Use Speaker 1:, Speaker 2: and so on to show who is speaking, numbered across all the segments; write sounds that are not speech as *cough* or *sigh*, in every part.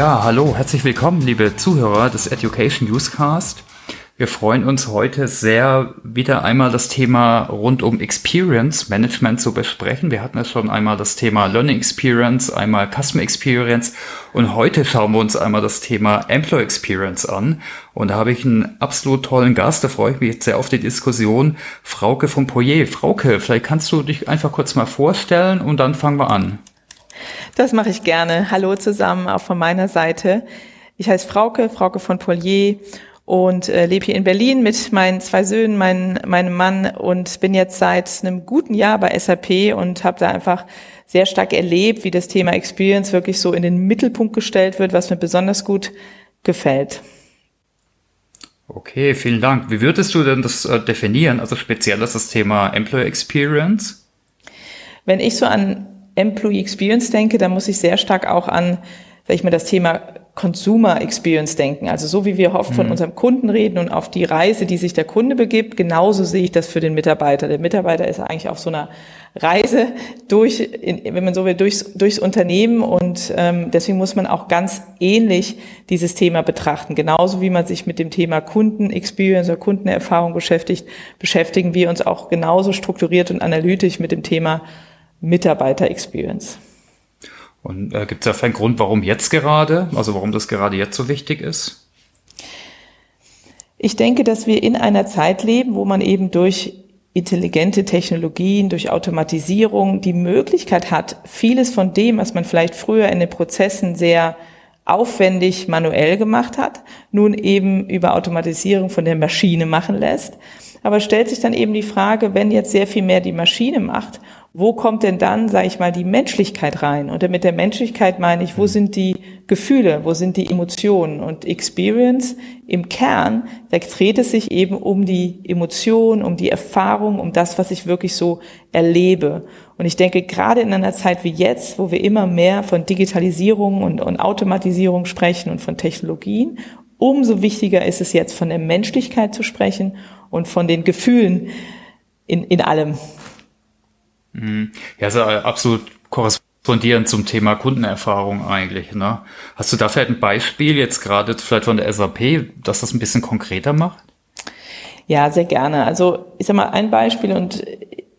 Speaker 1: Ja, hallo, herzlich willkommen, liebe Zuhörer des Education Newscast. Wir freuen uns heute sehr, wieder einmal das Thema rund um Experience Management zu besprechen. Wir hatten ja schon einmal das Thema Learning Experience, einmal Customer Experience und heute schauen wir uns einmal das Thema Employee Experience an. Und da habe ich einen absolut tollen Gast, da freue ich mich jetzt sehr auf die Diskussion, Frauke von Poyer. Frauke, vielleicht kannst du dich einfach kurz mal vorstellen und dann fangen wir an.
Speaker 2: Das mache ich gerne. Hallo zusammen, auch von meiner Seite. Ich heiße Frauke, Frauke von Polier und äh, lebe hier in Berlin mit meinen zwei Söhnen, mein, meinem Mann und bin jetzt seit einem guten Jahr bei SAP und habe da einfach sehr stark erlebt, wie das Thema Experience wirklich so in den Mittelpunkt gestellt wird, was mir besonders gut gefällt.
Speaker 1: Okay, vielen Dank. Wie würdest du denn das äh, definieren? Also speziell ist das Thema Employee Experience?
Speaker 2: Wenn ich so an Employee Experience denke, dann muss ich sehr stark auch an, sag ich mal, das Thema Consumer Experience denken. Also so wie wir oft mhm. von unserem Kunden reden und auf die Reise, die sich der Kunde begibt, genauso sehe ich das für den Mitarbeiter. Der Mitarbeiter ist eigentlich auf so einer Reise durch, wenn man so will, durchs, durchs Unternehmen und ähm, deswegen muss man auch ganz ähnlich dieses Thema betrachten. Genauso wie man sich mit dem Thema Kunden-Experience oder Kundenerfahrung beschäftigt, beschäftigen wir uns auch genauso strukturiert und analytisch mit dem Thema Mitarbeiter-Experience.
Speaker 1: Und äh, gibt es dafür einen Grund, warum jetzt gerade, also warum das gerade jetzt so wichtig ist?
Speaker 2: Ich denke, dass wir in einer Zeit leben, wo man eben durch intelligente Technologien, durch Automatisierung die Möglichkeit hat, vieles von dem, was man vielleicht früher in den Prozessen sehr aufwendig manuell gemacht hat, nun eben über Automatisierung von der Maschine machen lässt. Aber stellt sich dann eben die Frage, wenn jetzt sehr viel mehr die Maschine macht wo kommt denn dann, sage ich mal, die Menschlichkeit rein? Und mit der Menschlichkeit meine ich, wo sind die Gefühle, wo sind die Emotionen? Und Experience im Kern, da dreht es sich eben um die Emotion, um die Erfahrung, um das, was ich wirklich so erlebe. Und ich denke, gerade in einer Zeit wie jetzt, wo wir immer mehr von Digitalisierung und, und Automatisierung sprechen und von Technologien, umso wichtiger ist es jetzt, von der Menschlichkeit zu sprechen und von den Gefühlen in, in allem.
Speaker 1: Mhm. Ja, ist ja absolut korrespondierend zum Thema Kundenerfahrung eigentlich. Ne? Hast du da vielleicht ein Beispiel jetzt gerade vielleicht von der SAP, dass das ein bisschen konkreter macht?
Speaker 2: Ja, sehr gerne. Also ich sag mal ein Beispiel und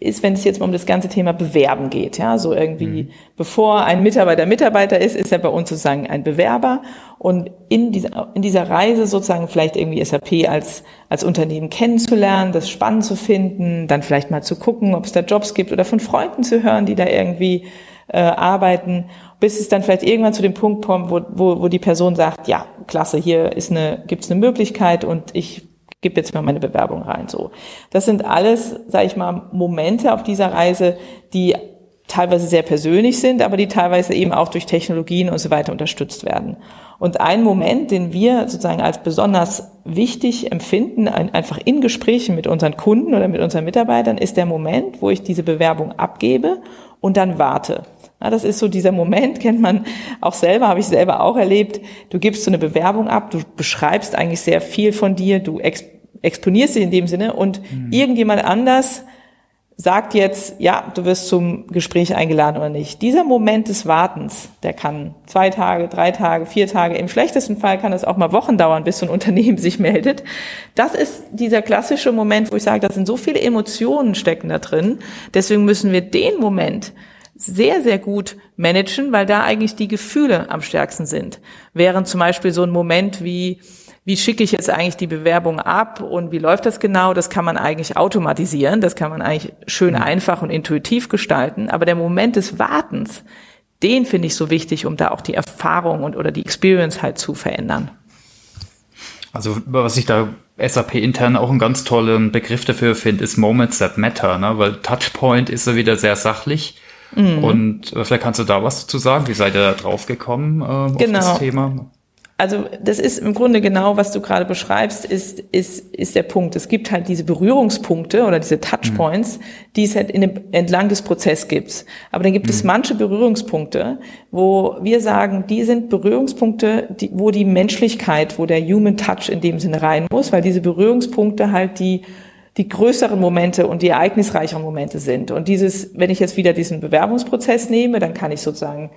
Speaker 2: ist, wenn es jetzt mal um das ganze Thema Bewerben geht. Ja, so irgendwie, mhm. bevor ein Mitarbeiter Mitarbeiter ist, ist er bei uns sozusagen ein Bewerber. Und in dieser, in dieser Reise sozusagen vielleicht irgendwie SAP als, als Unternehmen kennenzulernen, das spannend zu finden, dann vielleicht mal zu gucken, ob es da Jobs gibt oder von Freunden zu hören, die da irgendwie äh, arbeiten, bis es dann vielleicht irgendwann zu dem Punkt kommt, wo, wo, wo die Person sagt, ja, klasse, hier ist eine, gibt es eine Möglichkeit und ich gebe jetzt mal meine Bewerbung rein. So, das sind alles, sage ich mal, Momente auf dieser Reise, die teilweise sehr persönlich sind, aber die teilweise eben auch durch Technologien und so weiter unterstützt werden. Und ein Moment, den wir sozusagen als besonders wichtig empfinden, einfach in Gesprächen mit unseren Kunden oder mit unseren Mitarbeitern, ist der Moment, wo ich diese Bewerbung abgebe und dann warte. Ja, das ist so dieser Moment, kennt man auch selber, habe ich selber auch erlebt. Du gibst so eine Bewerbung ab, du beschreibst eigentlich sehr viel von dir, du ex exponierst sie in dem Sinne und mhm. irgendjemand anders sagt jetzt, ja, du wirst zum Gespräch eingeladen oder nicht. Dieser Moment des Wartens, der kann zwei Tage, drei Tage, vier Tage, im schlechtesten Fall kann es auch mal Wochen dauern, bis so ein *laughs* Unternehmen sich meldet. Das ist dieser klassische Moment, wo ich sage, da sind so viele Emotionen stecken da drin. Deswegen müssen wir den Moment sehr, sehr gut managen, weil da eigentlich die Gefühle am stärksten sind. Während zum Beispiel so ein Moment wie, wie schicke ich jetzt eigentlich die Bewerbung ab und wie läuft das genau, das kann man eigentlich automatisieren, das kann man eigentlich schön mhm. einfach und intuitiv gestalten. Aber der Moment des Wartens, den finde ich so wichtig, um da auch die Erfahrung und oder die Experience halt zu verändern.
Speaker 1: Also was ich da SAP intern auch einen ganz tollen Begriff dafür finde, ist Moments that matter, ne? weil Touchpoint ist ja wieder sehr sachlich Mhm. Und äh, vielleicht kannst du da was dazu sagen. Wie seid ihr da drauf gekommen äh,
Speaker 2: genau. auf das Thema? Also das ist im Grunde genau, was du gerade beschreibst, ist, ist, ist der Punkt. Es gibt halt diese Berührungspunkte oder diese Touchpoints, mhm. die es halt in dem, entlang des Prozesses gibt. Aber dann gibt mhm. es manche Berührungspunkte, wo wir sagen, die sind Berührungspunkte, die, wo die Menschlichkeit, wo der Human Touch in dem Sinne rein muss, weil diese Berührungspunkte halt die die größeren Momente und die ereignisreicheren Momente sind. Und dieses, wenn ich jetzt wieder diesen Bewerbungsprozess nehme, dann kann ich sozusagen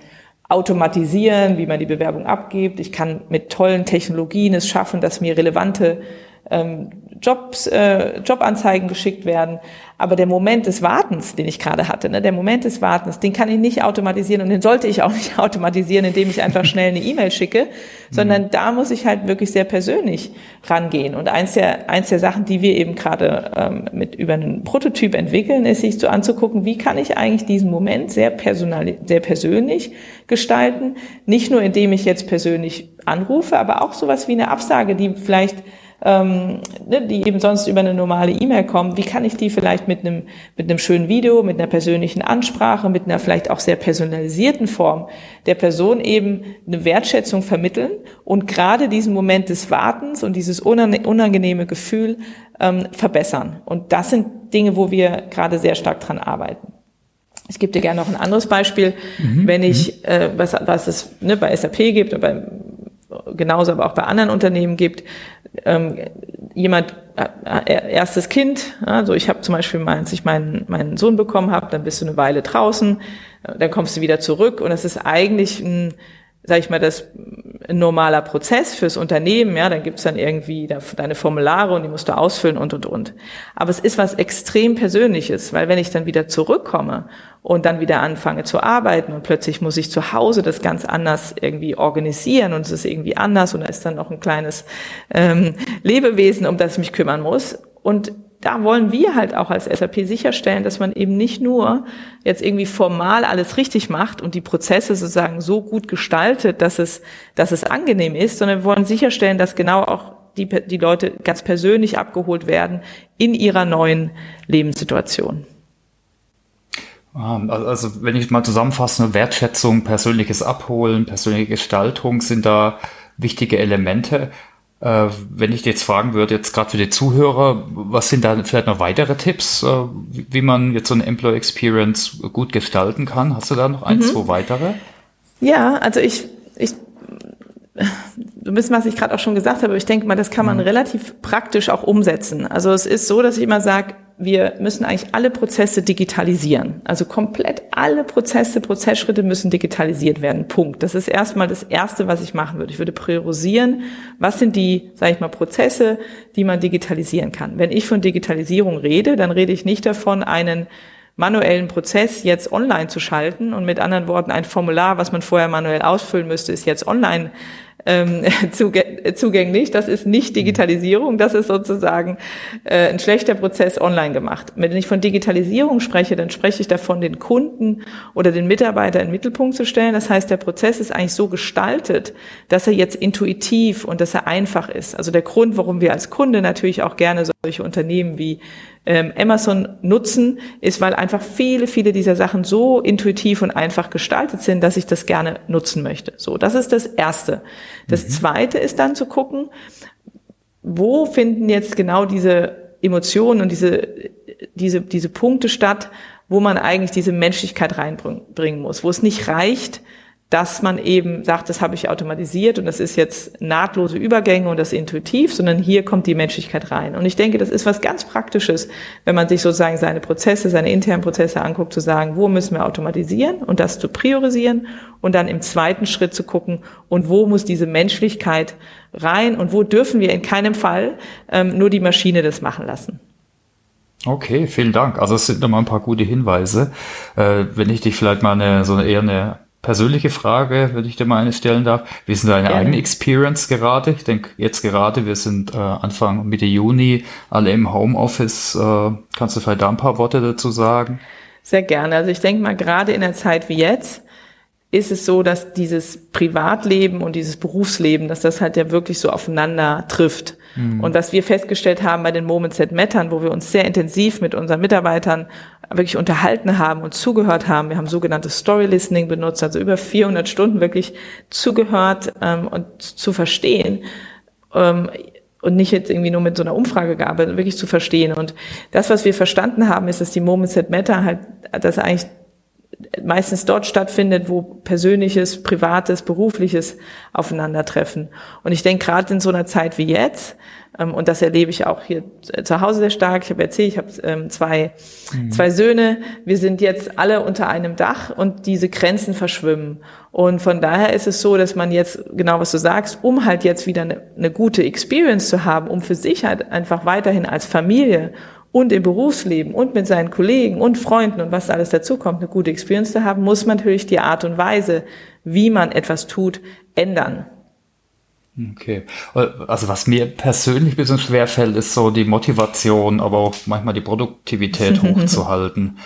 Speaker 2: automatisieren, wie man die Bewerbung abgibt. Ich kann mit tollen Technologien es schaffen, dass mir relevante ähm, Jobs, äh, Jobanzeigen geschickt werden. Aber der Moment des Wartens, den ich gerade hatte, ne, der Moment des Wartens, den kann ich nicht automatisieren und den sollte ich auch nicht *laughs* automatisieren, indem ich einfach schnell eine E-Mail schicke, sondern mhm. da muss ich halt wirklich sehr persönlich rangehen. Und eins der, eins der Sachen, die wir eben gerade ähm, mit über einen Prototyp entwickeln, ist sich so anzugucken, wie kann ich eigentlich diesen Moment sehr personal, sehr persönlich gestalten. Nicht nur indem ich jetzt persönlich anrufe, aber auch sowas wie eine Absage, die vielleicht ähm, ne, die eben sonst über eine normale E-Mail kommen, wie kann ich die vielleicht mit einem, mit einem schönen Video, mit einer persönlichen Ansprache, mit einer vielleicht auch sehr personalisierten Form der Person eben eine Wertschätzung vermitteln und gerade diesen Moment des Wartens und dieses unangenehme Gefühl ähm, verbessern. Und das sind Dinge, wo wir gerade sehr stark dran arbeiten. Ich gebe dir gerne noch ein anderes Beispiel, mhm. wenn ich, mhm. äh, was, was es ne, bei SAP gibt, aber genauso aber auch bei anderen Unternehmen gibt, ähm, jemand äh, erstes Kind, also ich habe zum Beispiel, mal, als ich meinen, meinen Sohn bekommen habe, dann bist du eine Weile draußen, äh, dann kommst du wieder zurück und das ist eigentlich ein sag ich mal, das ein normaler Prozess fürs Unternehmen, ja, dann gibt's dann irgendwie deine Formulare und die musst du ausfüllen und und und. Aber es ist was extrem Persönliches, weil wenn ich dann wieder zurückkomme und dann wieder anfange zu arbeiten und plötzlich muss ich zu Hause das ganz anders irgendwie organisieren und es ist irgendwie anders und da ist dann noch ein kleines ähm, Lebewesen, um das ich mich kümmern muss. Und da wollen wir halt auch als SAP sicherstellen, dass man eben nicht nur jetzt irgendwie formal alles richtig macht und die Prozesse sozusagen so gut gestaltet, dass es, dass es angenehm ist, sondern wir wollen sicherstellen, dass genau auch die, die Leute ganz persönlich abgeholt werden in ihrer neuen Lebenssituation.
Speaker 1: Ah, also wenn ich mal zusammenfasse, Wertschätzung, persönliches Abholen, persönliche Gestaltung sind da wichtige Elemente. Äh, wenn ich jetzt fragen würde, jetzt gerade für die Zuhörer, was sind da vielleicht noch weitere Tipps, äh, wie man jetzt so eine Employee Experience gut gestalten kann? Hast du da noch ein, mhm. zwei weitere?
Speaker 2: Ja, also ich, ich du wissen, was ich gerade auch schon gesagt habe, ich denke mal, das kann man mhm. relativ praktisch auch umsetzen. Also es ist so, dass ich immer sage, wir müssen eigentlich alle Prozesse digitalisieren. Also komplett alle Prozesse, Prozessschritte müssen digitalisiert werden. Punkt. Das ist erstmal das Erste, was ich machen würde. Ich würde priorisieren, was sind die, sage ich mal, Prozesse, die man digitalisieren kann. Wenn ich von Digitalisierung rede, dann rede ich nicht davon, einen manuellen Prozess jetzt online zu schalten und mit anderen Worten ein Formular, was man vorher manuell ausfüllen müsste, ist jetzt online ähm, *laughs* zugänglich. Das ist nicht Digitalisierung, das ist sozusagen äh, ein schlechter Prozess online gemacht. Wenn ich von Digitalisierung spreche, dann spreche ich davon, den Kunden oder den Mitarbeiter in den Mittelpunkt zu stellen. Das heißt, der Prozess ist eigentlich so gestaltet, dass er jetzt intuitiv und dass er einfach ist. Also der Grund, warum wir als Kunde natürlich auch gerne solche Unternehmen wie ähm, Amazon nutzen, ist, weil einfach viele, viele dieser Sachen so intuitiv und einfach gestaltet sind, dass ich das gerne nutzen möchte. So, das ist das Erste. Das mhm. Zweite ist dann zu gucken, wo finden jetzt genau diese Emotionen und diese, diese, diese Punkte statt, wo man eigentlich diese Menschlichkeit reinbringen muss, wo es nicht reicht, dass man eben sagt, das habe ich automatisiert und das ist jetzt nahtlose Übergänge und das intuitiv, sondern hier kommt die Menschlichkeit rein. Und ich denke, das ist was ganz Praktisches, wenn man sich sozusagen seine Prozesse, seine internen Prozesse anguckt, zu sagen, wo müssen wir automatisieren und das zu priorisieren und dann im zweiten Schritt zu gucken, und wo muss diese Menschlichkeit rein und wo dürfen wir in keinem Fall ähm, nur die Maschine das machen lassen.
Speaker 1: Okay, vielen Dank. Also es sind nochmal ein paar gute Hinweise. Äh, wenn ich dich vielleicht mal eine, so eine, eher eine persönliche Frage, wenn ich dir mal eine stellen darf. Wie ist denn deine Gerne. eigene Experience gerade? Ich denke, jetzt gerade, wir sind äh, Anfang Mitte Juni, alle im Homeoffice. Äh, kannst du vielleicht da ein paar Worte dazu sagen?
Speaker 2: Sehr gerne. Also ich denke mal, gerade in der Zeit wie jetzt ist es so, dass dieses Privatleben und dieses Berufsleben, dass das halt ja wirklich so aufeinander trifft. Mhm. Und was wir festgestellt haben bei den Moments that Mattern, wo wir uns sehr intensiv mit unseren Mitarbeitern wirklich unterhalten haben und zugehört haben. Wir haben sogenanntes Story Listening benutzt, also über 400 Stunden wirklich zugehört ähm, und zu verstehen. Ähm, und nicht jetzt irgendwie nur mit so einer Umfrage gearbeitet, wirklich zu verstehen. Und das, was wir verstanden haben, ist, dass die Moments that Matter halt, dass eigentlich meistens dort stattfindet, wo persönliches, privates, berufliches aufeinandertreffen. Und ich denke, gerade in so einer Zeit wie jetzt, und das erlebe ich auch hier zu Hause sehr stark. Ich habe erzählt, ich habe ähm, zwei, mhm. zwei Söhne. Wir sind jetzt alle unter einem Dach und diese Grenzen verschwimmen. Und von daher ist es so, dass man jetzt, genau was du sagst, um halt jetzt wieder eine, eine gute Experience zu haben, um für sich halt einfach weiterhin als Familie und im Berufsleben und mit seinen Kollegen und Freunden und was alles dazukommt, eine gute Experience zu haben, muss man natürlich die Art und Weise, wie man etwas tut, ändern.
Speaker 1: Okay. Also was mir persönlich ein bisschen schwerfällt, ist so die Motivation, aber auch manchmal die Produktivität *laughs* hochzuhalten.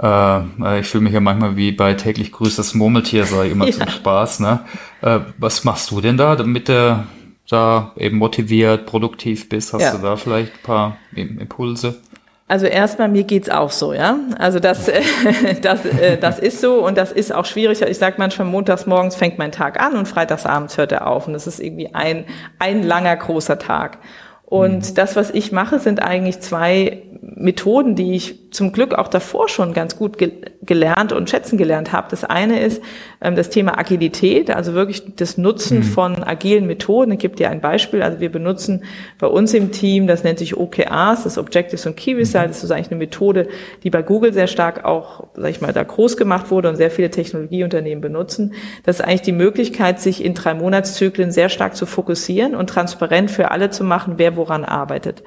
Speaker 1: Äh, ich fühle mich ja manchmal wie bei täglich grüßt das Murmeltier, ich immer *laughs* ja. zum Spaß. Ne? Äh, was machst du denn da, damit du da eben motiviert, produktiv bist? Hast ja. du da vielleicht ein paar Impulse?
Speaker 2: Also erstmal, mir geht's auch so, ja. Also das, äh, *laughs* das, äh, das ist so und das ist auch schwierig. Ich sage manchmal, montags morgens fängt mein Tag an und freitags abends hört er auf. Und das ist irgendwie ein, ein langer, großer Tag. Und mhm. das, was ich mache, sind eigentlich zwei Methoden, die ich zum Glück auch davor schon ganz gut ge gelernt und schätzen gelernt habe. Das eine ist das Thema Agilität, also wirklich das Nutzen mhm. von agilen Methoden. Ich gebe dir ein Beispiel. Also wir benutzen bei uns im Team, das nennt sich OKRs, das Objectives und Key Results. Mhm. Das ist eigentlich eine Methode, die bei Google sehr stark auch, sag ich mal, da groß gemacht wurde und sehr viele Technologieunternehmen benutzen. Das ist eigentlich die Möglichkeit, sich in drei Monatszyklen sehr stark zu fokussieren und transparent für alle zu machen, wer woran arbeitet.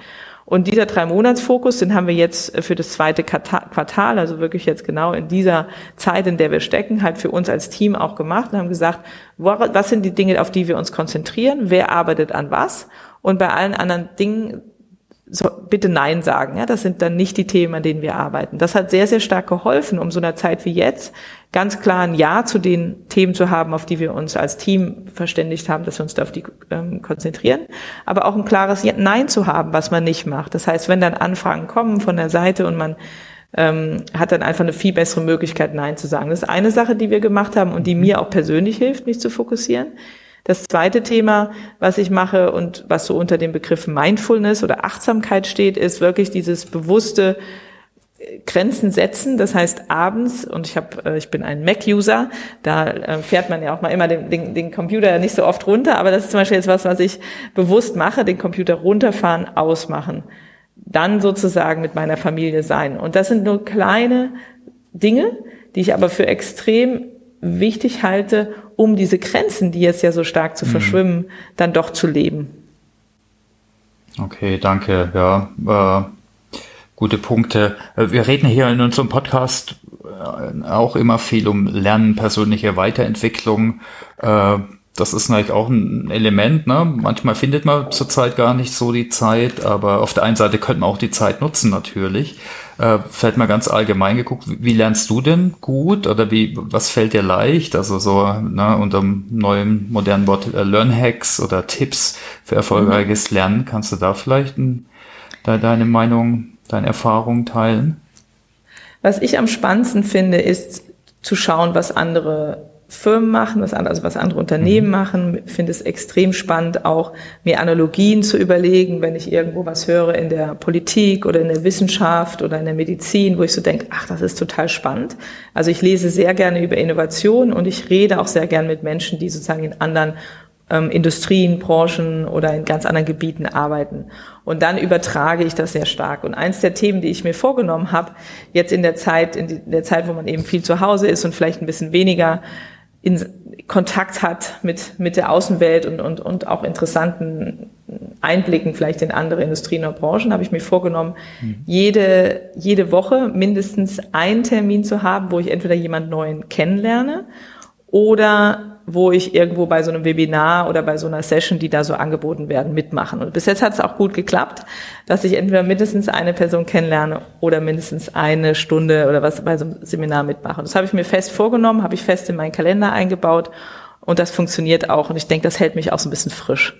Speaker 2: Und dieser Drei-Monats-Fokus, den haben wir jetzt für das zweite Quartal, also wirklich jetzt genau in dieser Zeit, in der wir stecken, halt für uns als Team auch gemacht und haben gesagt, was sind die Dinge, auf die wir uns konzentrieren, wer arbeitet an was? Und bei allen anderen Dingen so, bitte Nein sagen. Ja, das sind dann nicht die Themen, an denen wir arbeiten. Das hat sehr, sehr stark geholfen, um so einer Zeit wie jetzt ganz klar ein Ja zu den Themen zu haben, auf die wir uns als Team verständigt haben, dass wir uns da auf die ähm, konzentrieren, aber auch ein klares Nein zu haben, was man nicht macht. Das heißt, wenn dann Anfragen kommen von der Seite und man ähm, hat dann einfach eine viel bessere Möglichkeit, Nein zu sagen. Das ist eine Sache, die wir gemacht haben und die mir auch persönlich hilft, mich zu fokussieren. Das zweite Thema, was ich mache und was so unter dem Begriff Mindfulness oder Achtsamkeit steht, ist wirklich dieses bewusste äh, Grenzen setzen. Das heißt abends und ich habe, äh, ich bin ein Mac-User, da äh, fährt man ja auch mal immer den, den, den Computer nicht so oft runter, aber das ist zum Beispiel jetzt was, was ich bewusst mache: den Computer runterfahren, ausmachen, dann sozusagen mit meiner Familie sein. Und das sind nur kleine Dinge, die ich aber für extrem wichtig halte, um diese Grenzen, die jetzt ja so stark zu mhm. verschwimmen, dann doch zu leben.
Speaker 1: Okay, danke. Ja, äh, gute Punkte. Äh, wir reden hier in unserem Podcast äh, auch immer viel um Lernen, persönliche Weiterentwicklung. Äh, das ist natürlich auch ein Element. Ne? Manchmal findet man zurzeit gar nicht so die Zeit, aber auf der einen Seite könnte man auch die Zeit nutzen natürlich. Äh, fällt mal ganz allgemein geguckt, wie lernst du denn gut oder wie, was fällt dir leicht? Also so ne, unter dem neuen modernen Wort äh, Learn-Hacks oder Tipps für erfolgreiches mhm. Lernen. Kannst du da vielleicht ein, da deine Meinung, deine Erfahrung teilen?
Speaker 2: Was ich am spannendsten finde, ist zu schauen, was andere Firmen machen, was andere, also was andere Unternehmen mhm. machen. Ich finde es extrem spannend, auch mir Analogien zu überlegen, wenn ich irgendwo was höre in der Politik oder in der Wissenschaft oder in der Medizin, wo ich so denke, ach, das ist total spannend. Also ich lese sehr gerne über Innovation und ich rede auch sehr gerne mit Menschen, die sozusagen in anderen ähm, Industrien, Branchen oder in ganz anderen Gebieten arbeiten. Und dann übertrage ich das sehr stark. Und eins der Themen, die ich mir vorgenommen habe, jetzt in der Zeit, in der Zeit, wo man eben viel zu Hause ist und vielleicht ein bisschen weniger in Kontakt hat mit, mit der Außenwelt und, und, und auch interessanten Einblicken vielleicht in andere Industrien oder Branchen, habe ich mir vorgenommen, mhm. jede, jede Woche mindestens einen Termin zu haben, wo ich entweder jemand Neuen kennenlerne oder wo ich irgendwo bei so einem Webinar oder bei so einer Session, die da so angeboten werden, mitmachen. Und bis jetzt hat es auch gut geklappt, dass ich entweder mindestens eine Person kennenlerne oder mindestens eine Stunde oder was bei so einem Seminar mitmache. Das habe ich mir fest vorgenommen, habe ich fest in meinen Kalender eingebaut und das funktioniert auch. Und ich denke, das hält mich auch so ein bisschen frisch.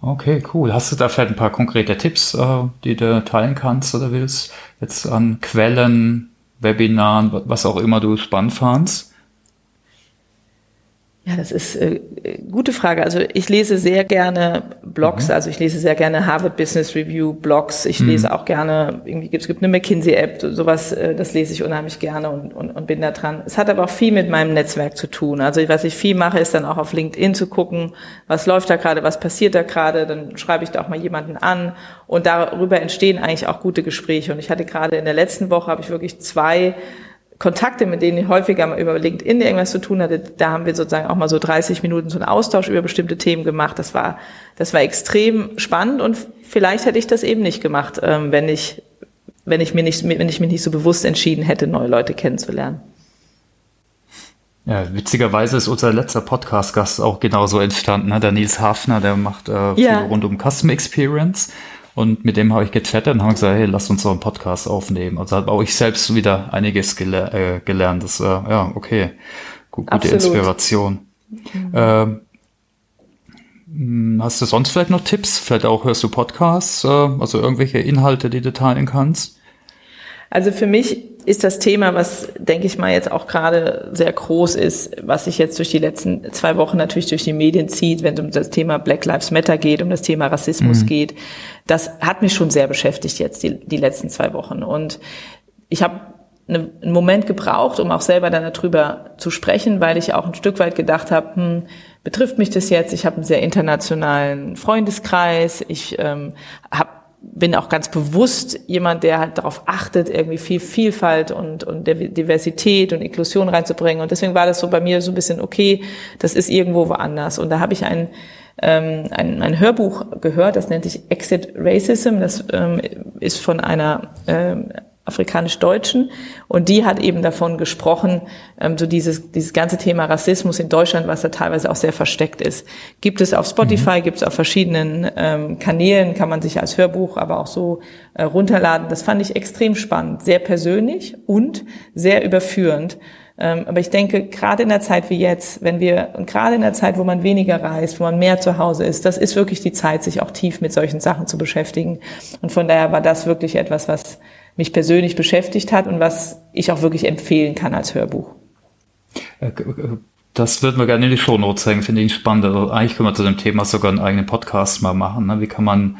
Speaker 1: Okay, cool. Hast du da vielleicht ein paar konkrete Tipps, äh, die du teilen kannst oder willst? Jetzt an Quellen, Webinaren, was auch immer du spannend fandst?
Speaker 2: Ja, das ist äh, gute Frage. Also ich lese sehr gerne Blogs, mhm. also ich lese sehr gerne Harvard Business Review Blogs. Ich mhm. lese auch gerne, irgendwie gibt, es gibt eine McKinsey-App, sowas, äh, das lese ich unheimlich gerne und, und, und bin da dran. Es hat aber auch viel mit meinem Netzwerk zu tun. Also was ich viel mache, ist dann auch auf LinkedIn zu gucken, was läuft da gerade, was passiert da gerade. Dann schreibe ich da auch mal jemanden an und darüber entstehen eigentlich auch gute Gespräche. Und ich hatte gerade in der letzten Woche, habe ich wirklich zwei Kontakte, mit denen ich häufiger mal über LinkedIn irgendwas zu tun hatte, da haben wir sozusagen auch mal so 30 Minuten so einen Austausch über bestimmte Themen gemacht. Das war, das war extrem spannend und vielleicht hätte ich das eben nicht gemacht, ähm, wenn ich, wenn ich mir nicht, wenn ich mich nicht so bewusst entschieden hätte, neue Leute kennenzulernen.
Speaker 1: Ja, witzigerweise ist unser letzter Podcast-Gast auch genauso entstanden. Ne? Der Nils Hafner, der macht äh, viel ja. rund um Custom Experience. Und mit dem habe ich gechattet und habe gesagt, hey, lass uns so einen Podcast aufnehmen. Also habe auch ich selbst wieder einiges gele äh, gelernt. Das, äh, ja, okay, Gut, gute Absolut. Inspiration. Mhm. Ähm, hm, hast du sonst vielleicht noch Tipps? Vielleicht auch hörst du Podcasts, äh, also irgendwelche Inhalte, die du teilen kannst?
Speaker 2: Also für mich ist das Thema, was, denke ich mal, jetzt auch gerade sehr groß ist, was sich jetzt durch die letzten zwei Wochen natürlich durch die Medien zieht, wenn es um das Thema Black Lives Matter geht, um das Thema Rassismus mhm. geht. Das hat mich schon sehr beschäftigt jetzt, die, die letzten zwei Wochen. Und ich habe eine, einen Moment gebraucht, um auch selber dann darüber zu sprechen, weil ich auch ein Stück weit gedacht habe, hm, betrifft mich das jetzt? Ich habe einen sehr internationalen Freundeskreis, ich ähm, habe bin auch ganz bewusst jemand, der halt darauf achtet, irgendwie viel Vielfalt und, und Diversität und Inklusion reinzubringen. Und deswegen war das so bei mir so ein bisschen, okay, das ist irgendwo woanders. Und da habe ich ein, ähm, ein, ein Hörbuch gehört, das nennt sich Exit Racism. Das ähm, ist von einer ähm, afrikanisch-Deutschen. Und die hat eben davon gesprochen, ähm, so dieses, dieses ganze Thema Rassismus in Deutschland, was da teilweise auch sehr versteckt ist. Gibt es auf Spotify, mhm. gibt es auf verschiedenen ähm, Kanälen, kann man sich als Hörbuch aber auch so äh, runterladen. Das fand ich extrem spannend, sehr persönlich und sehr überführend. Ähm, aber ich denke, gerade in der Zeit wie jetzt, wenn wir, und gerade in der Zeit, wo man weniger reist, wo man mehr zu Hause ist, das ist wirklich die Zeit, sich auch tief mit solchen Sachen zu beschäftigen. Und von daher war das wirklich etwas, was mich persönlich beschäftigt hat und was ich auch wirklich empfehlen kann als Hörbuch.
Speaker 1: Äh, das würden wir gerne in die Shownotes hängen, finde ich spannend. Also eigentlich können wir zu dem Thema sogar einen eigenen Podcast mal machen. Ne? Wie kann man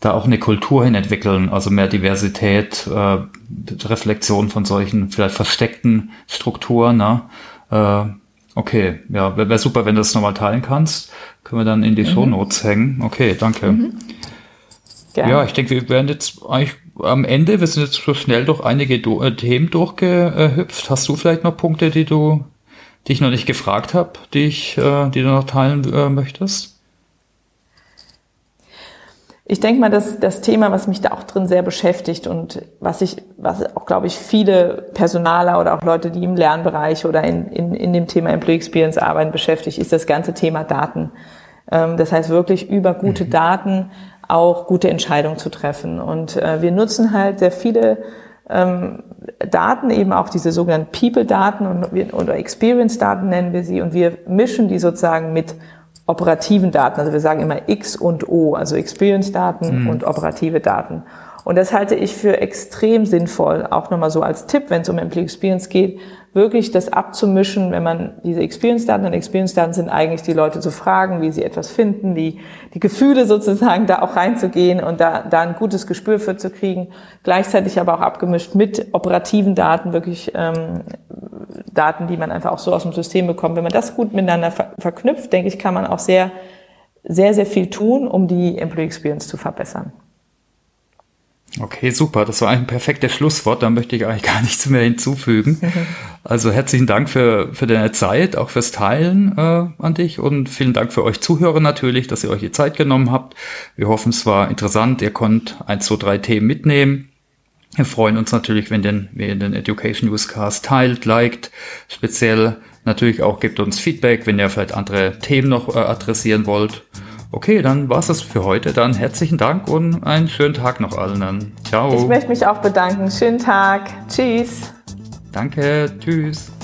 Speaker 1: da auch eine Kultur hin entwickeln, also mehr Diversität, äh, Reflexion von solchen vielleicht versteckten Strukturen. Ne? Äh, okay, ja, wäre wär super, wenn du das nochmal teilen kannst. Können wir dann in die mhm. Shownotes hängen. Okay, danke. Mhm. Ja, ich denke, wir werden jetzt eigentlich am Ende, wir sind jetzt so schnell durch einige Do äh, Themen durchgehüpft. Hast du vielleicht noch Punkte, die du, die ich noch nicht gefragt habe, die ich, äh, die du noch teilen äh, möchtest?
Speaker 2: Ich denke mal, dass das Thema, was mich da auch drin sehr beschäftigt und was ich, was auch, glaube ich, viele Personaler oder auch Leute, die im Lernbereich oder in, in, in dem Thema Employee Experience arbeiten, beschäftigt, ist das ganze Thema Daten. Ähm, das heißt wirklich über gute mhm. Daten auch gute Entscheidungen zu treffen. Und äh, wir nutzen halt sehr viele ähm, Daten, eben auch diese sogenannten People-Daten und, oder Experience-Daten nennen wir sie, und wir mischen die sozusagen mit operativen Daten. Also wir sagen immer X und O, also Experience-Daten mhm. und operative Daten. Und das halte ich für extrem sinnvoll, auch nochmal so als Tipp, wenn es um Employee Experience geht, wirklich das abzumischen, wenn man diese Experience-Daten und Experience-Daten sind eigentlich die Leute zu fragen, wie sie etwas finden, die, die Gefühle sozusagen da auch reinzugehen und da, da ein gutes Gespür für zu kriegen. Gleichzeitig aber auch abgemischt mit operativen Daten, wirklich ähm, Daten, die man einfach auch so aus dem System bekommt. Wenn man das gut miteinander ver verknüpft, denke ich, kann man auch sehr, sehr, sehr viel tun, um die Employee Experience zu verbessern.
Speaker 1: Okay, super. Das war ein perfektes Schlusswort. Da möchte ich eigentlich gar nichts mehr hinzufügen. *laughs* Also herzlichen Dank für, für deine Zeit, auch fürs Teilen äh, an dich und vielen Dank für euch Zuhörer natürlich, dass ihr euch die Zeit genommen habt. Wir hoffen, es war interessant. Ihr konnt ein, zwei, drei Themen mitnehmen. Wir freuen uns natürlich, wenn den, wenn ihr den Education Newscast teilt, liked. Speziell natürlich auch gebt uns Feedback, wenn ihr vielleicht andere Themen noch äh, adressieren wollt. Okay, dann war es das für heute. Dann herzlichen Dank und einen schönen Tag noch allen. Ciao.
Speaker 2: Ich möchte mich auch bedanken. Schönen Tag. Tschüss.
Speaker 1: Danke. Tschüss.